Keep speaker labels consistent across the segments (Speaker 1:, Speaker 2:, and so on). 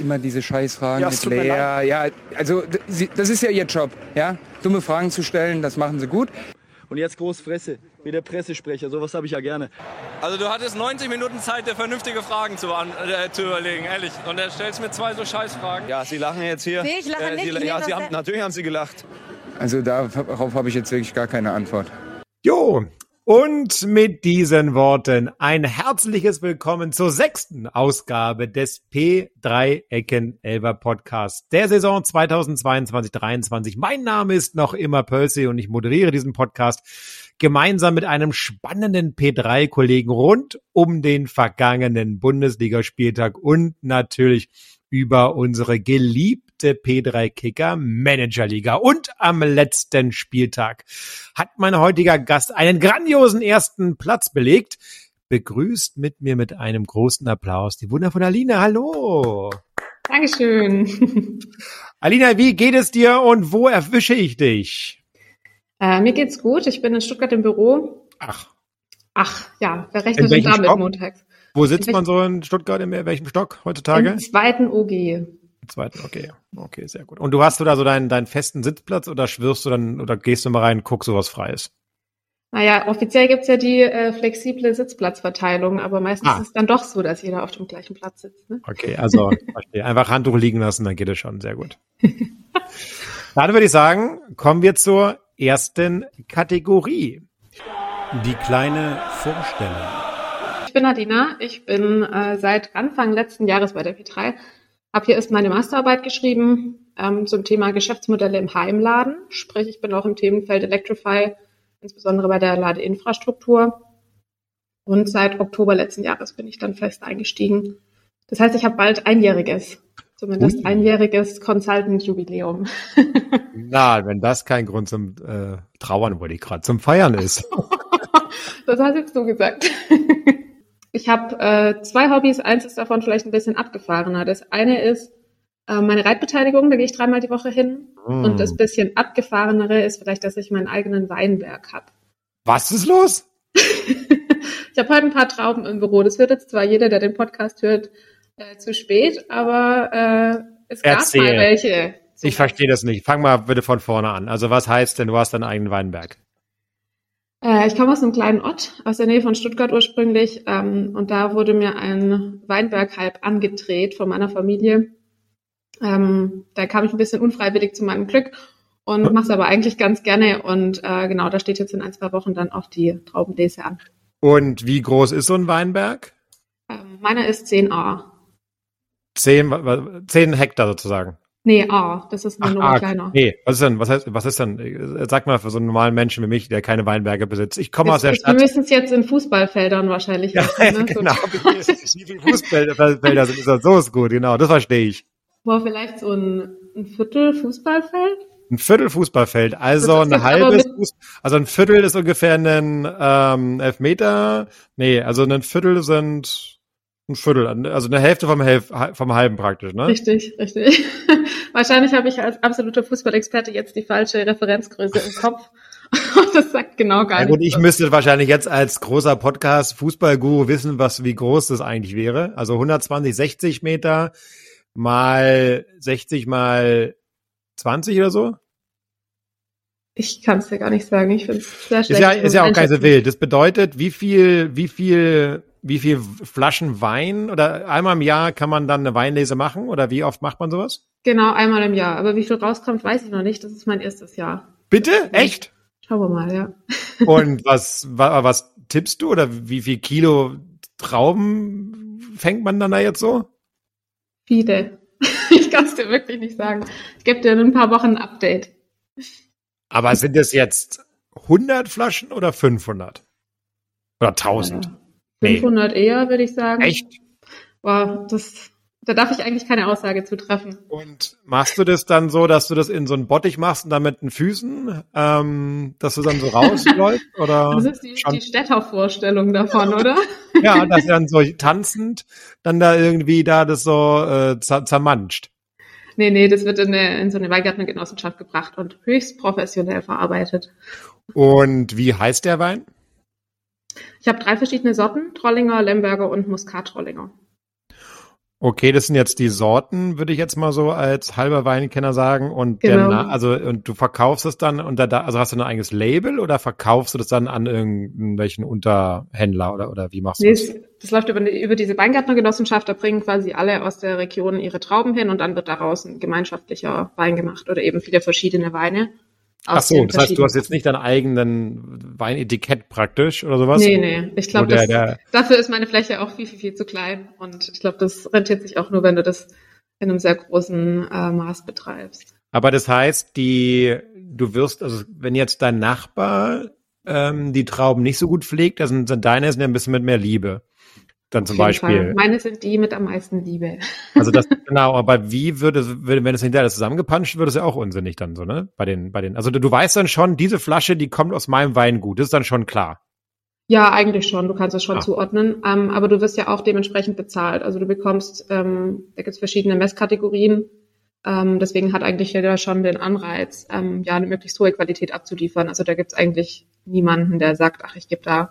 Speaker 1: immer diese Scheißfragen
Speaker 2: Ja,
Speaker 1: mit Lea. Ja, also das ist ja ihr Job, ja? Dumme Fragen zu stellen, das machen sie gut.
Speaker 2: Und jetzt groß Fresse, wie der Pressesprecher, sowas habe ich ja gerne.
Speaker 3: Also du hattest 90 Minuten Zeit, dir vernünftige Fragen zu, an, äh, zu überlegen, ehrlich. Und er stellst mir zwei so Scheißfragen.
Speaker 2: Ja, Sie lachen jetzt hier.
Speaker 4: Nee, ich lache nicht,
Speaker 2: Sie,
Speaker 4: ich
Speaker 2: ja, Sie haben, natürlich haben Sie gelacht.
Speaker 1: Also darauf habe ich jetzt wirklich gar keine Antwort.
Speaker 5: Jo, und mit diesen Worten ein herzliches Willkommen zur sechsten Ausgabe des P3 Ecken Elber Podcasts der Saison 2022-23. Mein Name ist noch immer Percy und ich moderiere diesen Podcast gemeinsam mit einem spannenden P3-Kollegen rund um den vergangenen Bundesligaspieltag und natürlich über unsere geliebte P3 Kicker Managerliga. Und am letzten Spieltag hat mein heutiger Gast einen grandiosen ersten Platz belegt. Begrüßt mit mir mit einem großen Applaus die wundervolle Alina. Hallo.
Speaker 6: Dankeschön.
Speaker 5: Alina, wie geht es dir und wo erwische ich dich?
Speaker 6: Äh, mir geht's gut. Ich bin in Stuttgart im Büro.
Speaker 5: Ach,
Speaker 6: Ach, ja, wer rechnet denn damit montags?
Speaker 5: Wo sitzt man so in Stuttgart? In welchem Stock heutzutage?
Speaker 6: Im zweiten OG.
Speaker 5: Im zweiten, okay. Okay, sehr gut. Und du hast du da so deinen, deinen festen Sitzplatz oder schwirrst du dann oder gehst du mal rein, guckst so was Freies?
Speaker 6: Naja, offiziell gibt's ja die äh, flexible Sitzplatzverteilung, aber meistens
Speaker 5: Ah.
Speaker 6: ist es dann doch so, dass jeder auf dem gleichen Platz sitzt. Ne?
Speaker 5: Okay, also einfach Handtuch liegen lassen, dann geht es schon. Sehr gut. Dann würde ich sagen, kommen wir zur ersten Kategorie. Die kleine Vorstellung.
Speaker 6: Ich bin Nadina. Ich bin äh, seit Anfang letzten Jahres bei der P3. Hab hier erst meine Masterarbeit geschrieben ähm, zum Thema Geschäftsmodelle im Heimladen. Sprich, ich bin auch im Themenfeld Electrify, insbesondere bei der Ladeinfrastruktur. Und seit Oktober letzten Jahres bin ich dann fest eingestiegen. Das heißt, ich habe bald einjähriges, zumindest
Speaker 5: Ui.
Speaker 6: einjähriges Consultant-Jubiläum.
Speaker 5: Na, wenn das kein Grund zum äh, Trauern, wollte ich gerade, zum Feiern ist.
Speaker 6: Das hast jetzt du gesagt. Ich habe äh, zwei Hobbys. Eins ist davon vielleicht ein bisschen abgefahrener. Das eine ist äh, meine Reitbeteiligung. Da gehe ich dreimal die Woche hin.
Speaker 5: Hm.
Speaker 6: Und das bisschen abgefahrenere ist vielleicht, dass ich meinen eigenen Weinberg habe.
Speaker 5: Was ist los?
Speaker 6: Ich habe heute ein paar Trauben im Büro. Das wird jetzt zwar jeder, der den Podcast hört, äh, zu spät, aber äh, es gab
Speaker 5: Erzähl.
Speaker 6: mal welche.
Speaker 5: Ich verstehe das nicht. Fang mal bitte von vorne an. Also was heißt denn, du hast deinen eigenen Weinberg?
Speaker 6: Äh, ich komme aus einem kleinen Ort, aus der Nähe von Stuttgart ursprünglich. Ähm, und da wurde mir ein Weinberg halb angedreht von meiner Familie. Ähm, da kam ich ein bisschen unfreiwillig zu meinem Glück und mache es aber eigentlich ganz gerne. Und äh, genau, da steht jetzt in ein, zwei Wochen dann auch die Traubenlese an.
Speaker 5: Und wie groß ist so ein Weinberg?
Speaker 6: Ähm, meiner ist 10a.
Speaker 5: Zehn, wa- wa- zehn Hektar sozusagen.
Speaker 6: Nee, A, das ist eine Nummer
Speaker 5: ah,
Speaker 6: kleiner.
Speaker 5: Nee, was ist denn, was heißt, was ist denn, äh, sag mal für so einen normalen Menschen wie mich, der keine Weinberge besitzt. Ich komme aus der
Speaker 6: Wir
Speaker 5: Stadt.
Speaker 6: müssen es jetzt in Fußballfeldern wahrscheinlich
Speaker 5: Ja,
Speaker 6: messen, ne?
Speaker 5: Genau. Wie viele Fußballfelder sind, ist das so ist gut, genau, das verstehe ich.
Speaker 6: Boah, vielleicht so ein, ein Viertel Fußballfeld?
Speaker 5: Ein Viertel Fußballfeld, also ein halbes, Fuß, also ein Viertel ist ungefähr ein ähm, Elfmeter. Nee, also ein Viertel sind ein Viertel, also eine Hälfte vom, Hälf, vom halben praktisch, ne?
Speaker 6: Richtig, richtig. Wahrscheinlich habe ich als absoluter Fußballexperte jetzt die falsche Referenzgröße im Kopf. das sagt genau gar
Speaker 5: Ja gut,
Speaker 6: nichts.
Speaker 5: ich müsste wahrscheinlich jetzt als großer Podcast Fußballguru wissen, was wie groß das eigentlich wäre. Also 120, 60 Meter mal 60 mal 20 oder so.
Speaker 6: Ich kann es dir gar nicht sagen. Ich finde es sehr
Speaker 5: Ist
Speaker 6: schlecht.
Speaker 5: ja, ist ja auch gar nicht so wild. Das bedeutet, wie viel, wie viel, wie viel Flaschen Wein oder einmal im Jahr kann man dann eine Weinlese machen oder wie oft macht man sowas?
Speaker 6: Genau, einmal im Jahr. Aber wie viel rauskommt, weiß ich noch nicht. Das ist mein erstes Jahr.
Speaker 5: Bitte? Echt?
Speaker 6: Schauen wir mal, ja.
Speaker 5: Und was, wa- was tippst du oder wie viel Kilo Trauben fängt man dann da jetzt so?
Speaker 6: Viele. Ich kann es dir wirklich nicht sagen. Ich gebe dir in ein paar Wochen ein Update.
Speaker 5: Aber sind es jetzt 100 Flaschen oder 500? Oder 1000? Nee.
Speaker 6: 500 eher, würde ich sagen.
Speaker 5: Echt?
Speaker 6: Boah, das, da darf ich eigentlich keine Aussage zu treffen.
Speaker 5: Und machst du das dann so, dass du das in so einen Bottich machst und dann mit den Füßen, ähm, dass du dann so rausläufst? Oder
Speaker 6: Das ist die,
Speaker 5: schon-
Speaker 6: die Städter-Vorstellung davon, oder?
Speaker 5: ja, dass du dann so tanzend dann da irgendwie da das so äh, zer zermanscht.
Speaker 6: Nee, nee, das wird in, eine, in so eine Weingärtnergenossenschaft gebracht und höchst professionell verarbeitet.
Speaker 5: Und wie heißt der Wein?
Speaker 6: Ich habe drei verschiedene Sorten, Trollinger, Lemberger und Muskat-Trollinger.
Speaker 5: Okay, das sind jetzt die Sorten, würde ich jetzt mal so als halber Weinkenner sagen. Und
Speaker 6: Genau.
Speaker 5: der, also und du verkaufst es dann unter da, also hast du ein eigenes Label oder verkaufst du das dann an irgendwelchen Unterhändler oder oder wie machst du
Speaker 6: Nee,
Speaker 5: das?
Speaker 6: das läuft über, über diese Weingärtnergenossenschaft, da bringen quasi alle aus der Region ihre Trauben hin und dann wird daraus ein gemeinschaftlicher Wein gemacht oder eben viele verschiedene Weine.
Speaker 5: Ach so, das heißt, du hast jetzt nicht deinen eigenen Weinetikett praktisch oder sowas?
Speaker 6: Nee, nee. Ich glaube, dafür ist meine Fläche auch viel, viel, viel zu klein. Und ich glaube, das rentiert sich auch nur, wenn du das in einem sehr großen äh, Maß betreibst.
Speaker 5: Aber das heißt, die, du wirst, also wenn jetzt dein Nachbar ähm, die Trauben nicht so gut pflegt, dann sind, sind deine sind ja ein bisschen mit mehr Liebe. Dann zum Beispiel.
Speaker 6: Fall. Meine sind die mit am meisten Liebe.
Speaker 5: Also das, genau, aber wie würde, würde wenn es hinterher zusammengepanscht wird, ist ja auch unsinnig dann so, ne? Bei den, bei den, also du, du weißt dann schon, diese Flasche, die kommt aus meinem Weingut, das ist dann schon klar.
Speaker 6: Ja, eigentlich schon. Du kannst es schon
Speaker 5: Ah.
Speaker 6: zuordnen. Ähm, aber du wirst ja auch dementsprechend bezahlt. Also du bekommst, ähm, da gibt es verschiedene Messkategorien. Ähm, deswegen hat eigentlich jeder schon den Anreiz, ähm, ja, eine möglichst hohe Qualität abzuliefern. Also da gibt es eigentlich niemanden, der sagt, ach, ich gebe da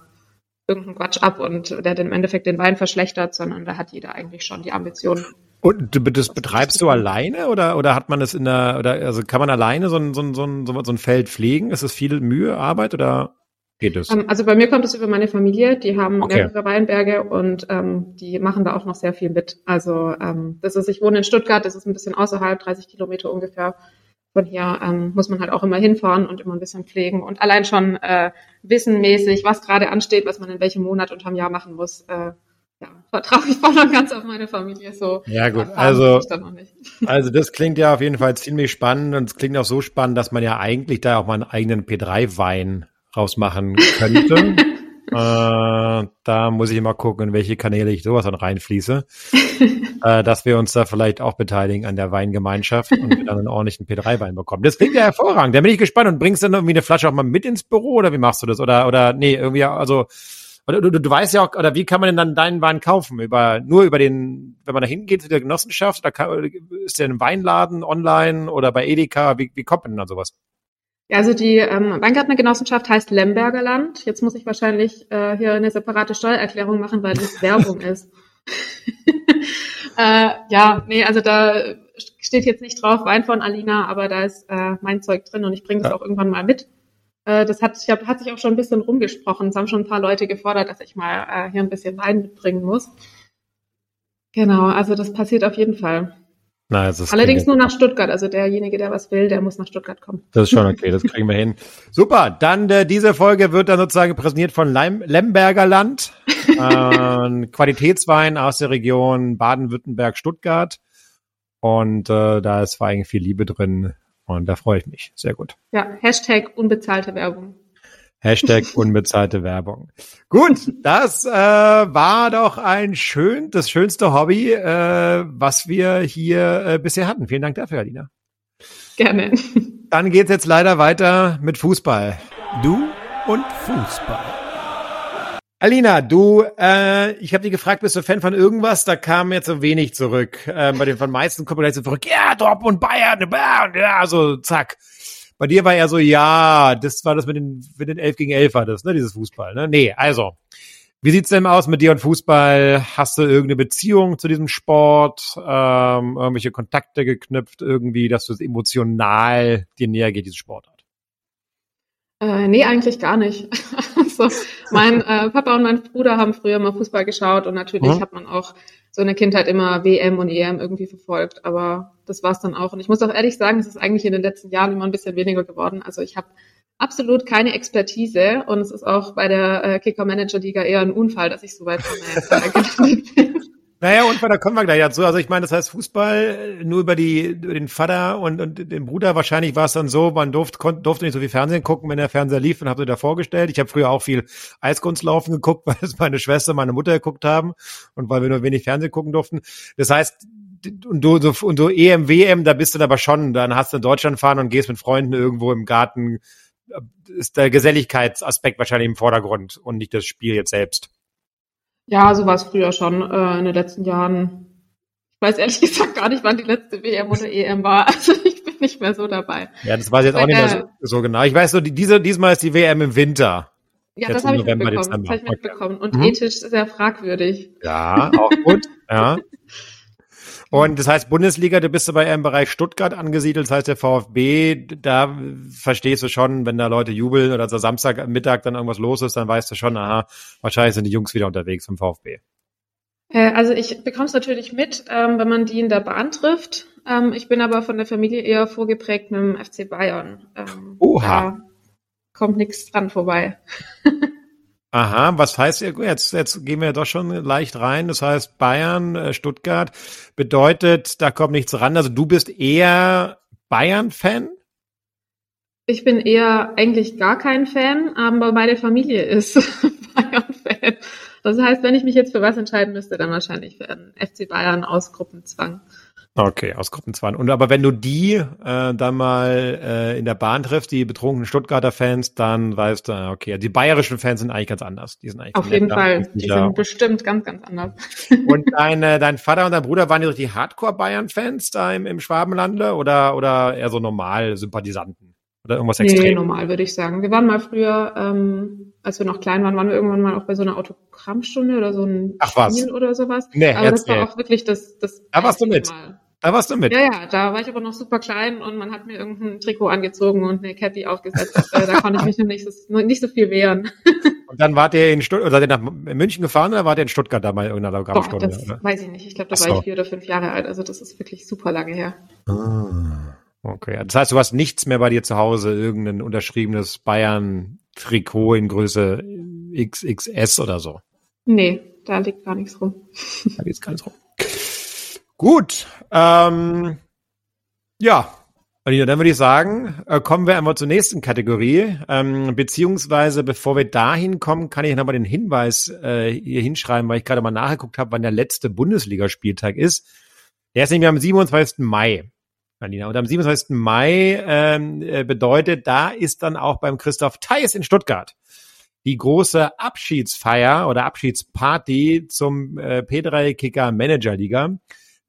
Speaker 6: irgendeinen Quatsch ab und der im Endeffekt den Wein verschlechtert, sondern da hat jeder eigentlich schon die Ambition.
Speaker 5: Und du, das betreibst du alleine oder, oder hat man das in der, oder, also kann man alleine so ein, so ein, so ein, so ein Feld pflegen? Ist das viel Mühe, Arbeit oder geht es?
Speaker 6: Ähm, also bei mir kommt es über meine Familie, die haben
Speaker 5: Okay.
Speaker 6: mehrere Weinberge und ähm, die machen da auch noch sehr viel mit. Also ähm, das ist, ich wohne in Stuttgart, das ist ein bisschen außerhalb, 30 Kilometer ungefähr. Von hier ähm, muss man halt auch immer hinfahren und immer ein bisschen pflegen und allein schon äh, wissenmäßig, was gerade ansteht, was man in welchem Monat unterm Jahr machen muss. Äh, ja, vertraue ich voll und ganz auf meine Familie so.
Speaker 5: Ja, gut, also-. Also das klingt ja auf jeden Fall ziemlich spannend und es klingt auch so spannend, dass man ja eigentlich da auch mal einen eigenen P3-Wein rausmachen könnte. äh, da muss ich mal gucken, in welche Kanäle ich sowas dann reinfließe, äh, dass wir uns da vielleicht auch beteiligen an der Weingemeinschaft und wir dann einen ordentlichen P3-Wein bekommen. Das klingt ja hervorragend. Da bin ich gespannt und bringst du dann irgendwie eine Flasche auch mal mit ins Büro oder wie machst du das? Oder oder nee, irgendwie also oder du, du, du weißt ja auch, oder wie kann man denn dann deinen Wein kaufen? Über, nur über den, wenn man da hingeht zu der Genossenschaft, da kann, ist der in einem Weinladen online oder bei Edeka? Wie, wie kommt man denn an sowas?
Speaker 6: Ja, also die ähm, Weingärtnergenossenschaft heißt Lemberger Land. Jetzt muss ich wahrscheinlich äh, hier eine separate Steuererklärung machen, weil das Werbung ist. äh, ja, nee, also da steht jetzt nicht drauf Wein von Alina, aber da ist äh, mein Zeug drin und ich bringe das
Speaker 5: Ja.
Speaker 6: auch irgendwann mal mit. Äh, das hat, ich hab, hat sich auch schon ein bisschen rumgesprochen. Es haben schon ein paar Leute gefordert, dass ich mal äh, hier ein bisschen Wein mitbringen muss. Genau, also das passiert auf jeden Fall.
Speaker 5: Na, das ist
Speaker 6: Allerdings nur nach Stuttgart. Also derjenige, der was will, der muss nach Stuttgart kommen.
Speaker 5: Das ist schon okay, das kriegen wir hin. Super, dann äh, diese Folge wird dann sozusagen präsentiert von Leim Lemberger Land. Äh, ein Qualitätswein aus der Region Baden-Württemberg, Stuttgart. Und äh, da ist vor allem viel Liebe drin. Und da freue ich mich. Sehr gut.
Speaker 6: Ja, Hashtag unbezahlte Werbung.
Speaker 5: Hashtag unbezahlte Werbung. Gut, das äh, war doch ein schön, das schönste Hobby, äh, was wir hier äh, bisher hatten. Vielen Dank dafür, Alina.
Speaker 6: Gerne.
Speaker 5: Dann geht's jetzt leider weiter mit Fußball.
Speaker 4: Du und Fußball.
Speaker 5: Alina, du, äh, ich habe dich gefragt, bist du Fan von irgendwas? Da kam jetzt so wenig zurück. Äh, bei den von meisten kommt gleich so zurück, ja, Dortmund, Bayern, Bayern, ja, so zack. Bei dir war eher so, ja, das war das mit den, mit den 11 gegen 11 war das, ne, dieses Fußball, ne? Nee, also, wie sieht's denn aus mit dir und Fußball? Hast du irgendeine Beziehung zu diesem Sport? Ähm, irgendwelche Kontakte geknüpft irgendwie, dass du es emotional dir näher geht, diese Sportart?
Speaker 6: Äh, nee, eigentlich gar nicht. also, mein äh, Papa und mein Bruder haben früher mal Fußball geschaut und natürlich
Speaker 5: Mhm.
Speaker 6: hat man auch so in der Kindheit immer WM und EM irgendwie verfolgt, aber das war's dann auch. Und ich muss auch ehrlich sagen, es ist eigentlich in den letzten Jahren immer ein bisschen weniger geworden. Also ich habe absolut keine Expertise und es ist auch bei der äh, Kicker-Manager-Liga eher ein Unfall, dass ich so weit von der bin.
Speaker 5: Naja, und da kommen wir gleich dazu. Also ich meine, das heißt Fußball nur über die über den Vater und, und den Bruder. Wahrscheinlich war es dann so, man durfte, kon, durfte nicht so viel Fernsehen gucken, wenn der Fernseher lief und habe sie da vorgestellt. Ich habe früher auch viel Eiskunstlaufen geguckt, weil es meine Schwester, meine Mutter geguckt haben und weil wir nur wenig Fernsehen gucken durften. Das heißt, und du so, und so EM, WM, da bist du aber schon, dann hast du in Deutschland fahren und gehst mit Freunden irgendwo im Garten. Ist der Geselligkeitsaspekt wahrscheinlich im Vordergrund und nicht das Spiel jetzt selbst.
Speaker 6: Ja, so war es früher schon äh, in den letzten Jahren. Ich weiß ehrlich gesagt gar nicht, wann die letzte WM oder EM war. Also ich bin nicht mehr so dabei.
Speaker 5: Ja, das weiß ich jetzt auch nicht mehr so, so genau. Ich weiß so, die, diese, diesmal ist die WM im Winter.
Speaker 6: Ja,
Speaker 5: Jetzt
Speaker 6: das habe ich mitbekommen. Das habe ich mitbekommen. Und
Speaker 5: Mhm.
Speaker 6: ethisch sehr fragwürdig.
Speaker 5: Ja, auch gut. ja. Und das heißt, Bundesliga, du bist aber eher im Bereich Stuttgart angesiedelt, das heißt der VfB, da verstehst du schon, wenn da Leute jubeln oder so Samstagmittag dann irgendwas los ist, dann weißt du schon, aha, wahrscheinlich sind die Jungs wieder unterwegs im VfB.
Speaker 6: Äh, also ich bekomme es natürlich mit, ähm, wenn man die in der Bahn trifft. Ähm, ich bin aber von der Familie eher vorgeprägt mit dem FC Bayern. Ähm,
Speaker 5: Oha.
Speaker 6: Da kommt nichts dran vorbei.
Speaker 5: Aha, was heißt, jetzt, jetzt gehen wir doch schon leicht rein. Das heißt, Bayern, äh, Stuttgart bedeutet, da kommt nichts ran. Also du bist eher Bayern-Fan?
Speaker 6: Ich bin eher eigentlich gar kein Fan, aber meine Familie ist Bayern-Fan. Das heißt, wenn ich mich jetzt für was entscheiden müsste, dann wahrscheinlich für einen FC Bayern aus Gruppenzwang.
Speaker 5: Okay, aus Gruppenzwang. Und aber wenn du die äh, dann mal äh, in der Bahn triffst, die betrunkenen Stuttgarter Fans, dann weißt du, ah, okay, die bayerischen Fans sind eigentlich ganz anders. Die sind eigentlich
Speaker 6: Auf jeden Fall. Die sind bestimmt ganz, ganz anders.
Speaker 5: Und dein, äh, dein Vater und dein Bruder waren die richtig Hardcore-Bayern-Fans da im, im Schwabenlande oder, oder eher so normal Sympathisanten? Oder irgendwas
Speaker 6: nee,
Speaker 5: extrem?
Speaker 6: normal, würde ich sagen. Wir waren mal früher, ähm, als wir noch klein waren, waren wir irgendwann mal auch bei so einer Autogrammstunde oder so ein
Speaker 5: Ach, was?
Speaker 6: Spiel oder sowas.
Speaker 5: Nee,
Speaker 6: Aber das war auch wirklich das, das
Speaker 5: Da warst du mit.
Speaker 6: Mal.
Speaker 5: Da warst du mit.
Speaker 6: Ja, ja, da war ich aber noch super klein und man hat mir irgendein Trikot angezogen und eine Cappy aufgesetzt. äh, da konnte ich mich noch nicht so, nicht so viel wehren.
Speaker 5: Und dann wart ihr in Stuttgart, oder seid ihr nach München gefahren oder wart ihr in Stuttgart da mal in irgendeiner Autogrammstunde?
Speaker 6: das
Speaker 5: oder?
Speaker 6: weiß ich nicht. Ich glaube, da
Speaker 5: Ach
Speaker 6: war
Speaker 5: so.
Speaker 6: ich vier oder fünf Jahre alt. Also das ist wirklich super lange her.
Speaker 5: Ah, okay. Das heißt, du hast nichts mehr bei dir zu Hause, irgendein unterschriebenes Bayern-Trikot in Größe XXS oder so.
Speaker 6: Nee, da liegt gar nichts rum.
Speaker 5: Da geht's gar nicht rum. Gut. Ähm, ja. Alina, dann würde ich sagen, äh, kommen wir einmal zur nächsten Kategorie. Ähm, beziehungsweise, bevor wir dahin kommen, kann ich nochmal den Hinweis äh, hier hinschreiben, weil ich gerade mal nachgeguckt habe, wann der letzte Bundesligaspieltag ist. Der ist nämlich am 27. Mai. Alina. Und am 27. Mai ähm, äh, bedeutet, da ist dann auch beim Christoph Theis in Stuttgart die große Abschiedsfeier oder Abschiedsparty zum äh, P3 Kicker Manager Liga,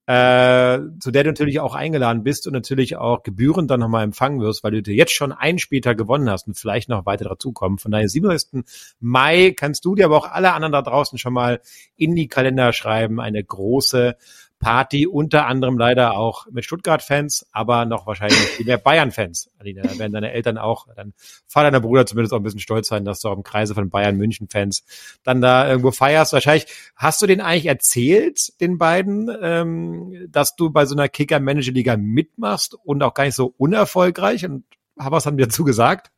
Speaker 5: äh, zu der du natürlich auch eingeladen bist und natürlich auch gebührend dann nochmal empfangen wirst, weil du dir jetzt schon einen später gewonnen hast und vielleicht noch weiter dazukommen. Von daher 27. Mai kannst du dir aber auch alle anderen da draußen schon mal in die Kalender schreiben. Eine große Party, unter anderem leider auch mit Stuttgart-Fans, aber noch wahrscheinlich viel mehr Bayern-Fans. Alina, da werden deine Eltern auch, dein Vater, dein Bruder zumindest auch ein bisschen stolz sein, dass du auch im Kreise von Bayern-München-Fans dann da irgendwo feierst. Wahrscheinlich hast du den eigentlich erzählt, den beiden, ähm, dass du bei so einer Kicker-Manager-Liga mitmachst und auch gar nicht so unerfolgreich und was haben die dazu gesagt?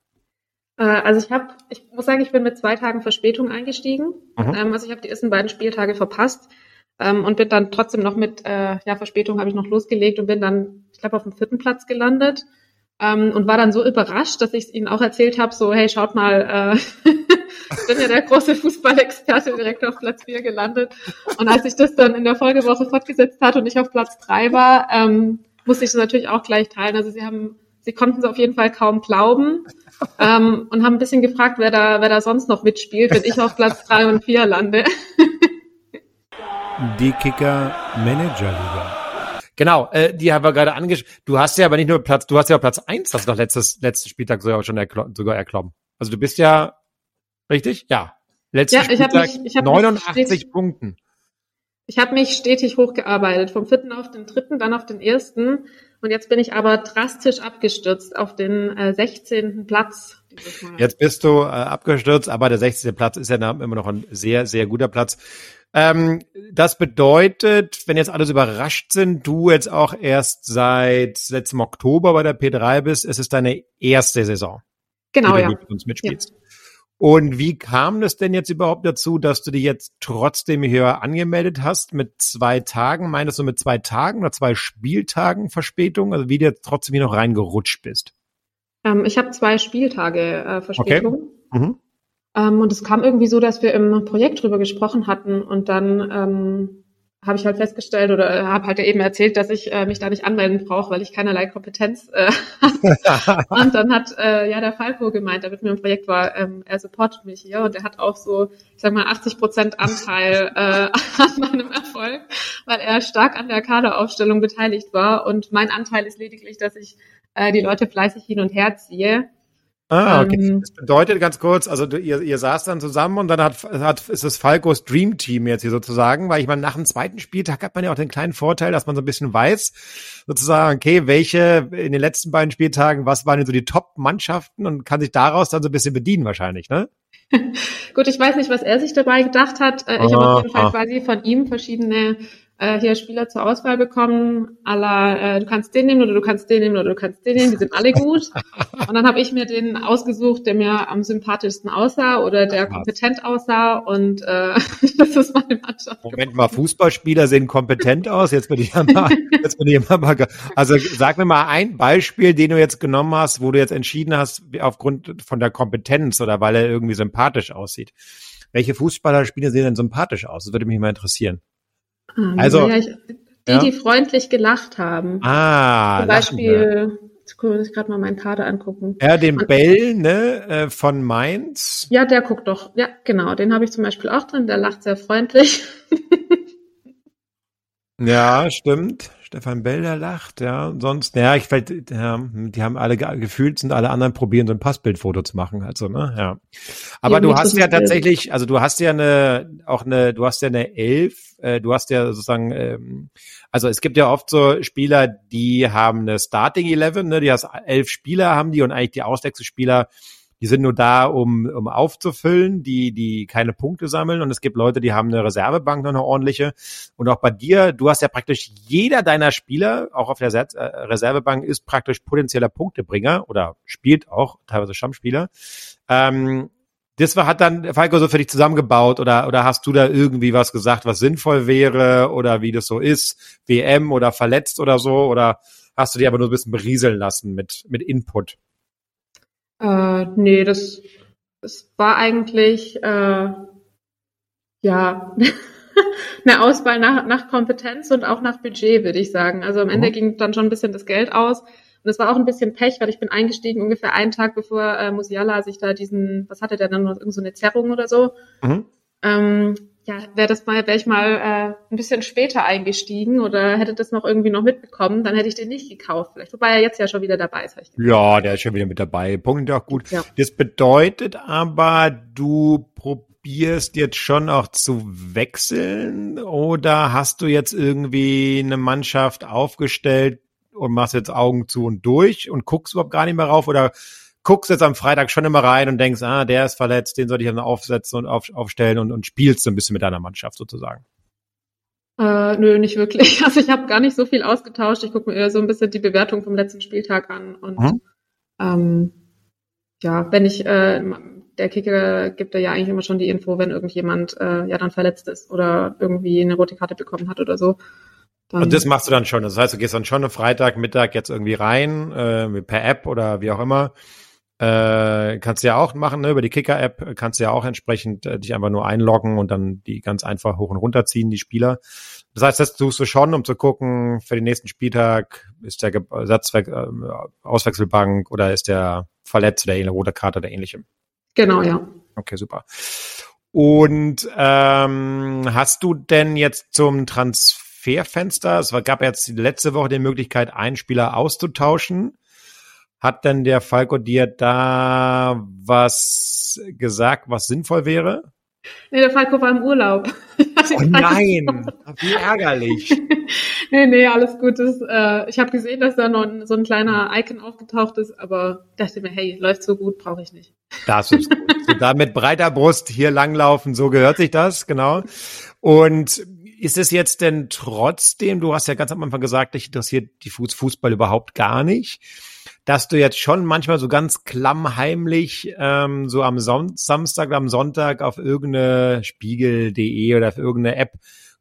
Speaker 6: Äh, Also ich habe, ich muss sagen, ich bin mit zwei Tagen Verspätung eingestiegen.
Speaker 5: Mhm.
Speaker 6: Ähm, also ich habe die ersten beiden Spieltage verpasst ähm, und bin dann trotzdem noch mit äh, ja, Verspätung habe ich noch losgelegt und bin dann, ich glaube, auf dem vierten Platz gelandet ähm, und war dann so überrascht, dass ich ihnen auch erzählt habe, so hey, schaut mal, äh, ich bin ja der große Fußballexperte direkt auf Platz vier gelandet. Und als ich das dann in der Folgewoche fortgesetzt hat und ich auf Platz drei war, ähm, musste ich das natürlich auch gleich teilen. Also sie haben Sie konnten es auf jeden Fall kaum glauben ähm, und haben ein bisschen gefragt, wer da, wer da sonst noch mitspielt, wenn ich auf Platz drei und vier lande.
Speaker 4: Die Kicker Manager Liga.
Speaker 5: Genau, äh, die haben wir gerade angesprochen. Du hast ja aber nicht nur Platz, du hast ja Platz eins, das noch letztes, letzten Spieltag sogar schon erkl sogar erklommen. Also du bist ja, richtig? Ja. Letzten
Speaker 6: Ja, ich hab
Speaker 5: Spieltag
Speaker 6: mich- ich hab mich
Speaker 5: 89
Speaker 6: stetig-
Speaker 5: Punkten.
Speaker 6: Ich habe mich stetig hochgearbeitet, vom vierten auf den dritten, dann auf den ersten. Und jetzt bin ich aber drastisch abgestürzt auf den äh, 16. Platz.
Speaker 5: Jetzt bist du äh, abgestürzt, aber der 16. Platz ist ja immer noch ein sehr, sehr guter Platz. Ähm, das bedeutet, wenn jetzt alles überrascht sind, du jetzt auch erst seit letztem Oktober bei der P3 bist, es ist deine erste Saison,
Speaker 6: genau,
Speaker 5: die
Speaker 6: ja.
Speaker 5: du mit uns mitspielst. Und wie kam es denn jetzt überhaupt dazu, dass du dich jetzt trotzdem hier angemeldet hast mit zwei Tagen? Meinst du mit zwei Tagen oder zwei Spieltagen Verspätung? Also wie du jetzt trotzdem hier noch reingerutscht bist?
Speaker 6: Ähm, ich habe zwei Spieltage äh, Verspätung.
Speaker 5: Mhm.
Speaker 6: Ähm, und es kam irgendwie so, dass wir im Projekt drüber gesprochen hatten. Und dann ähm, habe ich halt festgestellt oder habe halt eben erzählt, dass ich äh, mich da nicht anmelden brauche, weil ich keinerlei Kompetenz äh, Und dann hat äh, ja der Falco gemeint, der mit mir im Projekt war, ähm, er supportet mich hier. Und er hat auch so, ich sag mal, 80 Prozent Anteil äh, an meinem Erfolg, weil er stark an der Kaderaufstellung beteiligt war. Und mein Anteil ist lediglich, dass ich äh, die Leute fleißig hin und her ziehe.
Speaker 5: Ah, okay.
Speaker 6: Ähm,
Speaker 5: das bedeutet ganz kurz, also du, ihr, ihr saß dann zusammen und dann hat, hat ist das Falcos Dream Team jetzt hier sozusagen, weil ich meine, nach dem zweiten Spieltag hat man ja auch den kleinen Vorteil, dass man so ein bisschen weiß, sozusagen, okay, welche in den letzten beiden Spieltagen, was waren denn so die Top-Mannschaften und kann sich daraus dann so ein bisschen bedienen wahrscheinlich, ne?
Speaker 6: Gut, ich weiß nicht, was er sich dabei gedacht hat. Äh, Ich habe auf jeden Fall quasi von ihm verschiedene äh, hier Spieler zur Auswahl bekommen. Aller, äh, du kannst den nehmen oder du kannst den nehmen oder du kannst den nehmen. Die sind alle gut. Und dann habe ich mir den ausgesucht, der mir am sympathischsten aussah oder der kompetent aussah. Und äh, das ist meine Mannschaft.
Speaker 5: Moment mal, Fußballspieler sehen kompetent aus. Jetzt bin ich ja mal, jetzt bin ich ja mal, also sag mir mal ein Beispiel, den du jetzt genommen hast, wo du jetzt entschieden hast, aufgrund von der Kompetenz oder weil er irgendwie sympathisch aussieht. Welche Fußballerspieler sehen denn sympathisch aus? Das würde mich mal interessieren.
Speaker 6: Ähm,
Speaker 5: Also,
Speaker 6: naja, ich, die,
Speaker 5: ja.
Speaker 6: die freundlich gelacht haben.
Speaker 5: Ah,
Speaker 6: Zum
Speaker 5: wir.
Speaker 6: Beispiel, jetzt muss ich gerade mal meinen Kader angucken.
Speaker 5: Ja, den Bell, ne, äh, von Mainz.
Speaker 6: Ja, der guckt doch. Ja, genau. Den habe ich zum Beispiel auch drin. Der lacht sehr freundlich.
Speaker 5: Ja, stimmt. Stefan Bell, der lacht, ja. Sonst, ja, ich fällt, ja, die haben alle ge- gefühlt, sind alle anderen probieren, so ein Passbildfoto zu machen, also, ne, ja. Aber
Speaker 6: haben
Speaker 5: du hast ja tatsächlich, also du hast ja eine, auch eine, du hast ja eine Elf, äh, du hast ja sozusagen, ähm, also es gibt ja oft so Spieler, die haben eine Starting Eleven, ne, die hast elf Spieler haben die und eigentlich die Auswechselspieler, die sind nur da, um, um aufzufüllen, die, die keine Punkte sammeln. Und es gibt Leute, die haben eine Reservebank, noch eine ordentliche. Und auch bei dir, du hast ja praktisch jeder deiner Spieler, auch auf der äh, Reservebank, ist praktisch potenzieller Punktebringer oder spielt auch, teilweise Stammspieler. Ähm, das war, hat dann Falco so für dich zusammengebaut oder, oder hast du da irgendwie was gesagt, was sinnvoll wäre oder wie das so ist, WM oder verletzt oder so oder hast du dir aber nur ein bisschen berieseln lassen mit, mit Input?
Speaker 6: Äh, nee, das, das war eigentlich äh, ja eine Auswahl nach, nach Kompetenz und auch nach Budget, würde ich sagen. Also am Ende
Speaker 5: Mhm.
Speaker 6: ging dann schon ein bisschen das Geld aus. Und es war auch ein bisschen Pech, weil ich bin eingestiegen ungefähr einen Tag bevor äh, Musiala sich da diesen, was hatte der dann noch, irgend so eine Zerrung oder so.
Speaker 5: Mhm.
Speaker 6: Ähm, ja, wäre das mal, wäre ich mal äh, ein bisschen später eingestiegen oder hätte das noch irgendwie noch mitbekommen, dann hätte ich den nicht gekauft. Vielleicht, wobei er jetzt ja schon wieder dabei ist.
Speaker 5: Ja, der ist schon wieder mit dabei. Punkt auch gut.
Speaker 6: Ja.
Speaker 5: Das bedeutet aber, du probierst jetzt schon auch zu wechseln oder hast du jetzt irgendwie eine Mannschaft aufgestellt und machst jetzt Augen zu und durch und guckst überhaupt gar nicht mehr rauf oder guckst jetzt am Freitag schon immer rein und denkst, ah, der ist verletzt, den soll ich dann aufsetzen und auf, aufstellen und, und spielst so ein bisschen mit deiner Mannschaft sozusagen.
Speaker 6: Äh, nö, nicht wirklich. Also ich habe gar nicht so viel ausgetauscht. Ich gucke mir eher so ein bisschen die Bewertung vom letzten Spieltag an. Und
Speaker 5: Mhm.
Speaker 6: ähm, ja, wenn ich, äh, der Kicker gibt da ja eigentlich immer schon die Info, wenn irgendjemand äh, ja dann verletzt ist oder irgendwie eine rote Karte bekommen hat oder so. Dann,
Speaker 5: Und das machst du dann schon. Das heißt, du gehst dann schon am Freitag, Mittag jetzt irgendwie rein, äh, per App oder wie auch immer. Äh, kannst du ja auch machen, ne? über die Kicker-App kannst du ja auch entsprechend äh, dich einfach nur einloggen und dann die ganz einfach hoch und runter ziehen, die Spieler. Das heißt, das tust du schon, um zu gucken, für den nächsten Spieltag ist der Ersatzwe äh, Auswechselbank oder ist der verletzt oder eine rote Karte oder ähnlichem.
Speaker 6: genau, ja.
Speaker 5: Okay, super. Und ähm, hast du denn jetzt zum Transferfenster, es gab jetzt letzte Woche die Möglichkeit, einen Spieler auszutauschen. Hat denn der Falco dir da was gesagt, was sinnvoll wäre?
Speaker 6: Nee, der Falco war im Urlaub.
Speaker 5: Oh nein, wie ärgerlich.
Speaker 6: nee, nee, alles gut. Das, äh, ich habe gesehen, dass da noch so ein kleiner Icon aufgetaucht ist, aber dachte mir, hey, läuft so gut, brauche ich nicht.
Speaker 5: Das ist gut. So, da mit breiter Brust hier langlaufen, so gehört sich das, genau. Und ist es jetzt denn trotzdem, du hast ja ganz am Anfang gesagt, dich interessiert die Fuß Fußball überhaupt gar nicht, dass du jetzt schon manchmal so ganz klammheimlich ähm, so am Son Samstag am Sonntag auf irgendeine Spiegel.de oder auf irgendeine App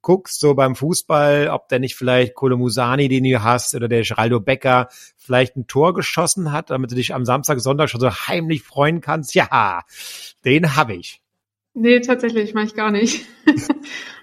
Speaker 5: guckst, so beim Fußball, ob der nicht vielleicht Kolomusani, den du hast, oder der Geraldo Becker vielleicht ein Tor geschossen hat, damit du dich am Samstag, Sonntag schon so heimlich freuen kannst. Ja, den habe ich.
Speaker 6: Nee, tatsächlich, mache ich gar nicht.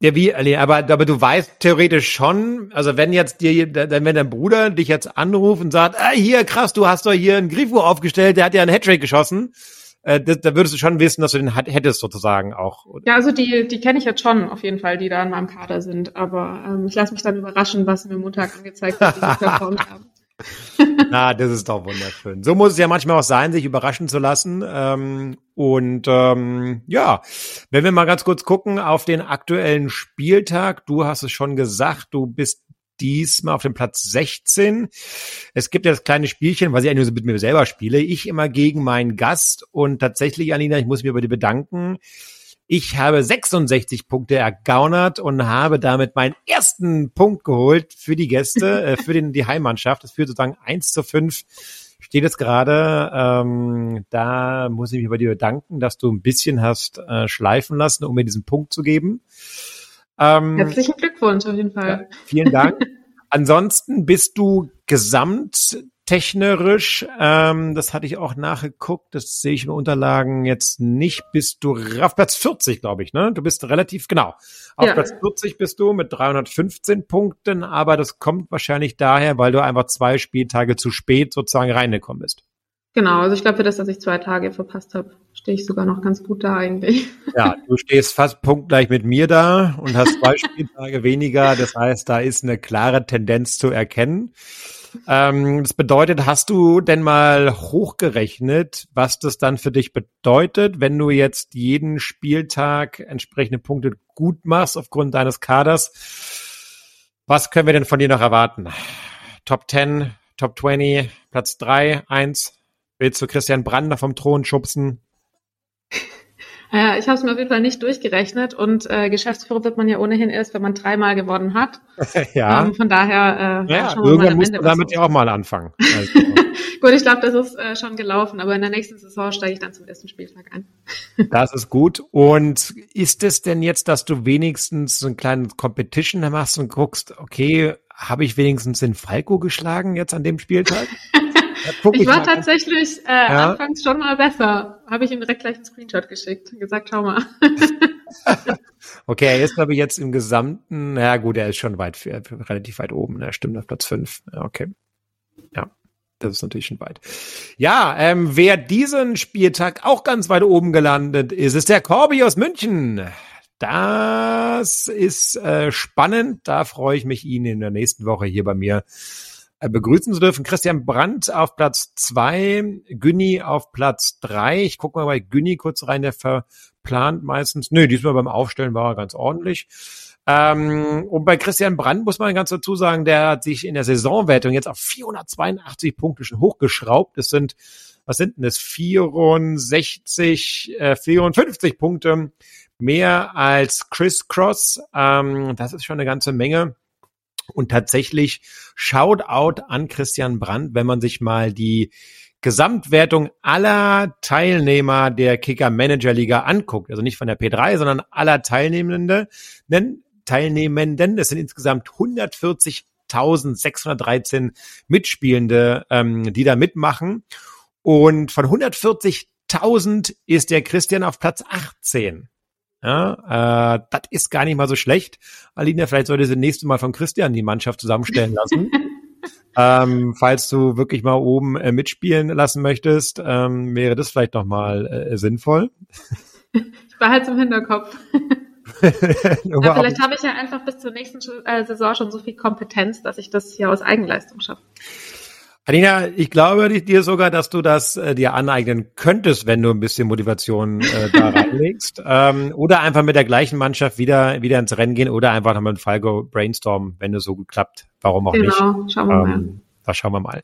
Speaker 5: Ja, wie, aber, aber du weißt theoretisch schon, also wenn jetzt dir, wenn dein Bruder dich jetzt anruft und sagt, ah, hier, krass, du hast doch hier einen Grifo aufgestellt, der hat ja einen Hattrick geschossen, äh, das, da würdest du schon wissen, dass du den hat- hättest sozusagen auch.
Speaker 6: Ja, also die, die kenne ich jetzt schon auf jeden Fall, die da in meinem Kader sind. Aber ähm, ich lasse mich dann überraschen, was mir Montag angezeigt wird, wie sie performt haben.
Speaker 5: Na, das ist doch wunderschön. So muss es ja manchmal auch sein, sich überraschen zu lassen. Ähm, und ähm, ja, wenn wir mal ganz kurz gucken auf den aktuellen Spieltag, du hast es schon gesagt, du bist diesmal auf dem Platz 16. Es gibt ja das kleine Spielchen, was ich eigentlich nur so mit mir selber spiele. Ich immer gegen meinen Gast und tatsächlich, Alina, ich muss mich bei dir bedanken. Ich habe 66 Punkte ergaunert und habe damit meinen ersten Punkt geholt für die Gäste, äh, für den, die Heimmannschaft. Das führt sozusagen 1 zu 5 steht es gerade. Ähm, da muss ich mich bei dir bedanken, dass du ein bisschen hast äh, schleifen lassen, um mir diesen Punkt zu geben.
Speaker 6: Ähm, Herzlichen Glückwunsch auf jeden Fall.
Speaker 5: Ja, vielen Dank. Ansonsten bist du gesamt technerisch, ähm, das hatte ich auch nachgeguckt, das sehe ich in Unterlagen jetzt nicht, bist du auf Platz 40, glaube ich, ne? Du bist relativ, genau, auf ja. Platz 40 bist du mit 315 Punkten, aber das kommt wahrscheinlich daher, weil du einfach zwei Spieltage zu spät sozusagen reingekommen bist.
Speaker 6: Genau, also ich glaube, für das, dass ich zwei Tage verpasst habe, stehe ich sogar noch ganz gut da eigentlich.
Speaker 5: Ja, du stehst fast punktgleich mit mir da und hast zwei Spieltage weniger. Das heißt, da ist eine klare Tendenz zu erkennen. Ähm, das bedeutet, hast du denn mal hochgerechnet, was das dann für dich bedeutet, wenn du jetzt jeden Spieltag entsprechende Punkte gut machst aufgrund deines Kaders? Was können wir denn von dir noch erwarten? Top 10, Top 20, Platz 3, 1? Willst du Christian Brander vom Thron schubsen?
Speaker 6: Ja, ich habe es mir auf jeden Fall nicht durchgerechnet und äh, Geschäftsführer wird man ja ohnehin erst, wenn man dreimal gewonnen hat.
Speaker 5: ja.
Speaker 6: Ähm, von daher.
Speaker 5: Äh, ja, irgendwann muss man damit ja auch mal anfangen.
Speaker 6: Also. gut, ich glaube, das ist äh, schon gelaufen, aber in der nächsten Saison steige ich dann zum ersten Spieltag ein.
Speaker 5: das ist gut. Und ist es denn jetzt, dass du wenigstens so einen kleinen Competition machst und guckst, okay, habe ich wenigstens den Falco geschlagen jetzt an dem Spieltag?
Speaker 6: Ich, war tatsächlich äh, ja. anfangs schon mal besser. Habe ich ihm direkt gleich einen Screenshot geschickt und gesagt, schau mal.
Speaker 5: okay, er ist, glaube ich, jetzt im Gesamten, ja gut, er ist schon weit, relativ weit oben. Er stimmt auf Platz 5. Ja, okay. Ja. Das ist natürlich schon weit. Ja, ähm, wer diesen Spieltag auch ganz weit oben gelandet ist, ist der Corby aus München. Das ist äh, spannend. Da freue ich mich, ihn in der nächsten Woche hier bei mir äh, begrüßen zu dürfen. Christian Brandt auf Platz zwei, Günni auf Platz drei. Ich gucke mal bei Günni kurz rein, der verplant meistens. Nö, diesmal beim Aufstellen war er ganz ordentlich. Ähm, und bei Christian Brandt muss man ganz dazu sagen, der hat sich in der Saisonwertung jetzt auf 482 Punkte schon hochgeschraubt. Das sind, was sind denn das? 64, äh, 54 Punkte mehr als Chris Cross. Ähm, das ist schon eine ganze Menge. Und tatsächlich Shoutout an Christian Brandt, wenn man sich mal die Gesamtwertung aller Teilnehmer der Kicker Manager Liga anguckt, also nicht von der P3, sondern aller Teilnehmenden, Teilnehmenden, es sind insgesamt 140.613 Mitspielende, ähm, die da mitmachen. Und von 140.000 ist der Christian auf Platz 18. Ja, äh, das ist gar nicht mal so schlecht. Alina, vielleicht sollte sie nächste Mal von Christian die Mannschaft zusammenstellen lassen. ähm, falls du wirklich mal oben äh, mitspielen lassen möchtest, ähm, wäre das vielleicht noch mal äh, sinnvoll.
Speaker 6: Ich behalte im Hinterkopf. ja, vielleicht habe ich ja einfach bis zur nächsten Saison schon so viel Kompetenz, dass ich das hier aus Eigenleistung schaffe.
Speaker 5: Alina, ich glaube dir sogar, dass du das äh, dir aneignen könntest, wenn du ein bisschen Motivation äh, da reinlegst. ähm, oder einfach mit der gleichen Mannschaft wieder, wieder ins Rennen gehen oder einfach nochmal mit Falco brainstormen, wenn es so gut klappt. Warum auch genau, nicht? Genau, schauen wir ähm, mal. Das schauen wir mal.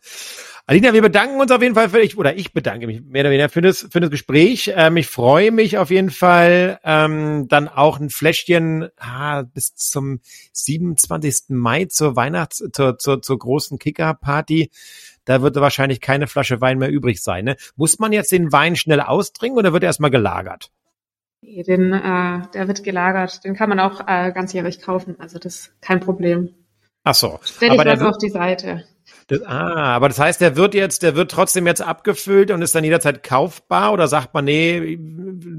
Speaker 5: Alina, wir bedanken uns auf jeden Fall für dich, oder ich bedanke mich mehr oder weniger für das, für das Gespräch. Ähm, ich freue mich auf jeden Fall, ähm, dann auch ein Fläschchen ah, bis zum 27. Mai zur Weihnachts-, zur, zur, zur großen Kicker-Party da wird wahrscheinlich keine Flasche Wein mehr übrig sein. Ne? Muss man jetzt den Wein schnell austrinken oder wird er erstmal gelagert?
Speaker 6: Den, äh, der wird gelagert. Den kann man auch äh, ganzjährig kaufen. Also das ist kein Problem.
Speaker 5: Ach so.
Speaker 6: Stell ich was auf die Seite.
Speaker 5: Das, ah, aber das heißt, der wird jetzt, der wird trotzdem jetzt abgefüllt und ist dann jederzeit kaufbar oder sagt man, nee,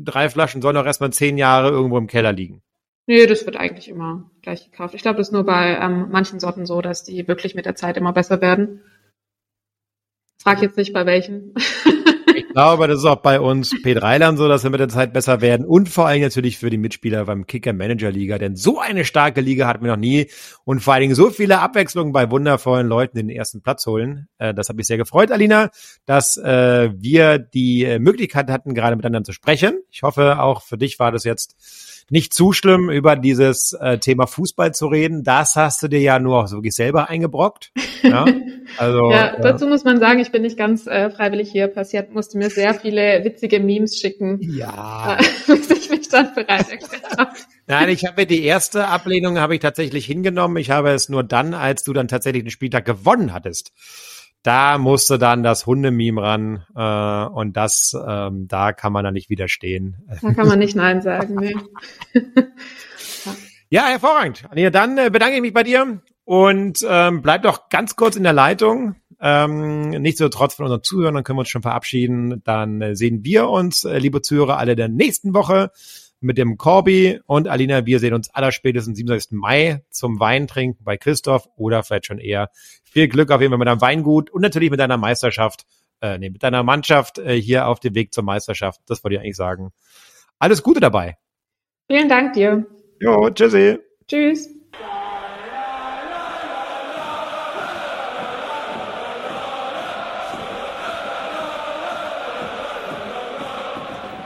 Speaker 5: drei Flaschen sollen doch erstmal zehn Jahre irgendwo im Keller liegen?
Speaker 6: Nee, das wird eigentlich immer gleich gekauft. Ich glaube, das ist nur bei ähm, manchen Sorten so, dass die wirklich mit der Zeit immer besser werden. Frag jetzt nicht bei welchen.
Speaker 5: Glaube, das ist auch bei uns P3lern so, dass wir mit der Zeit besser werden und vor allem natürlich für die Mitspieler beim Kicker Manager Liga, denn so eine starke Liga hatten wir noch nie und vor allen Dingen so viele Abwechslungen bei wundervollen Leuten den ersten Platz holen. Äh, das hat mich sehr gefreut, Alina, dass äh, wir die äh, Möglichkeit hatten, gerade miteinander zu sprechen. Ich hoffe, auch für dich war das jetzt nicht zu schlimm, über dieses äh, Thema Fußball zu reden. Das hast du dir ja nur so wirklich selber eingebrockt. Ja,
Speaker 6: also, ja dazu muss man sagen, ich bin nicht ganz äh, freiwillig hier passiert, musste mir sehr viele witzige Memes schicken.
Speaker 5: Ja.
Speaker 6: Äh, bis ich mich dann bereit erklärt habe.
Speaker 5: Nein, ich habe die erste Ablehnung habe ich tatsächlich hingenommen. Ich habe es nur dann, als du dann tatsächlich den Spieltag gewonnen hattest, da musste dann das Hundememe ran äh, und das, ähm, da kann man dann nicht widerstehen.
Speaker 6: Da kann man nicht Nein sagen, nee.
Speaker 5: ja, hervorragend. Anita, dann äh, bedanke ich mich bei dir und ähm, bleib doch ganz kurz in der Leitung. Ähm, Nichtsdestotrotz von unseren Zuhörern, dann können wir uns schon verabschieden. Dann äh, sehen wir uns, äh, liebe Zuhörer, alle der nächsten Woche mit dem Corby und Alina. Wir sehen uns aller spätestens 27. Mai zum Weintrinken bei Christoph oder vielleicht schon eher. Viel Glück auf jeden Fall mit deinem Weingut und natürlich mit deiner Meisterschaft, äh, nee, mit deiner Mannschaft äh, hier auf dem Weg zur Meisterschaft. Das wollte ich eigentlich sagen. Alles Gute dabei.
Speaker 6: Vielen Dank dir.
Speaker 5: Jo, tschüssi.
Speaker 6: Tschüss.